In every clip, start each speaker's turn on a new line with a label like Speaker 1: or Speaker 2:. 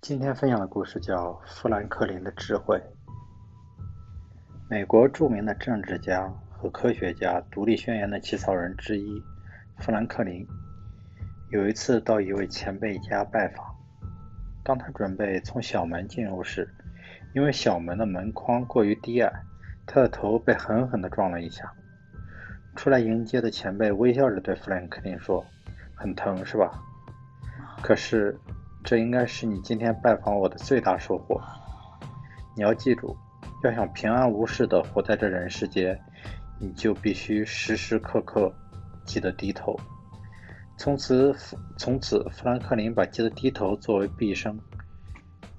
Speaker 1: 今天分享的故事叫《富兰克林的智慧》。美国著名的政治家和科学家，《独立宣言》的起草人之一富兰克林，有一次到一位前辈家拜访。当他准备从小门进入时，因为小门的门框过于低矮，他的头被狠狠地撞了一下。出来迎接的前辈微笑着对富兰克林说：“很疼是吧？可是……”这应该是你今天拜访我的最大收获。你要记住，要想平安无事地活在这人世间，你就必须时时刻刻记得低头。从此，从此，富兰克林把记得低头作为毕生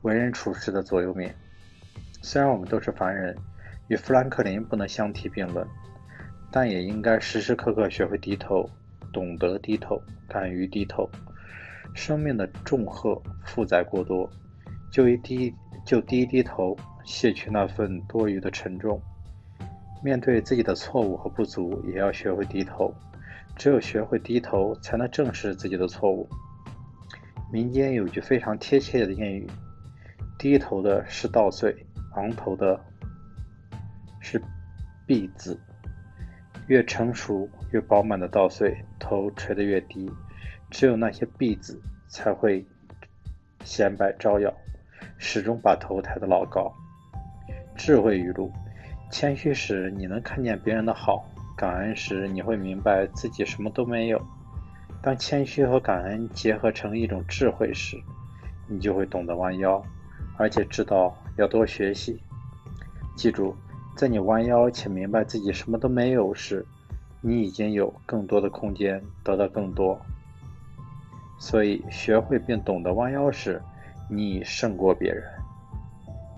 Speaker 1: 为人处事的座右铭。虽然我们都是凡人，与富兰克林不能相提并论，但也应该时时刻刻学会低头，懂得低头，敢于低头。生命的重荷负载过多，就一低就低低头，卸去那份多余的沉重。面对自己的错误和不足，也要学会低头。只有学会低头，才能正视自己的错误。民间有句非常贴切的谚语：“低头的是稻穗，昂头的是篦子。”越成熟、越饱满的稻穗，头垂得越低。只有那些婢子才会显摆招摇，始终把头抬得老高。智慧语录：谦虚时你能看见别人的好，感恩时你会明白自己什么都没有。当谦虚和感恩结合成一种智慧时，你就会懂得弯腰，而且知道要多学习。记住，在你弯腰且明白自己什么都没有时，你已经有更多的空间得到更多。所以，学会并懂得弯腰时，你胜过别人。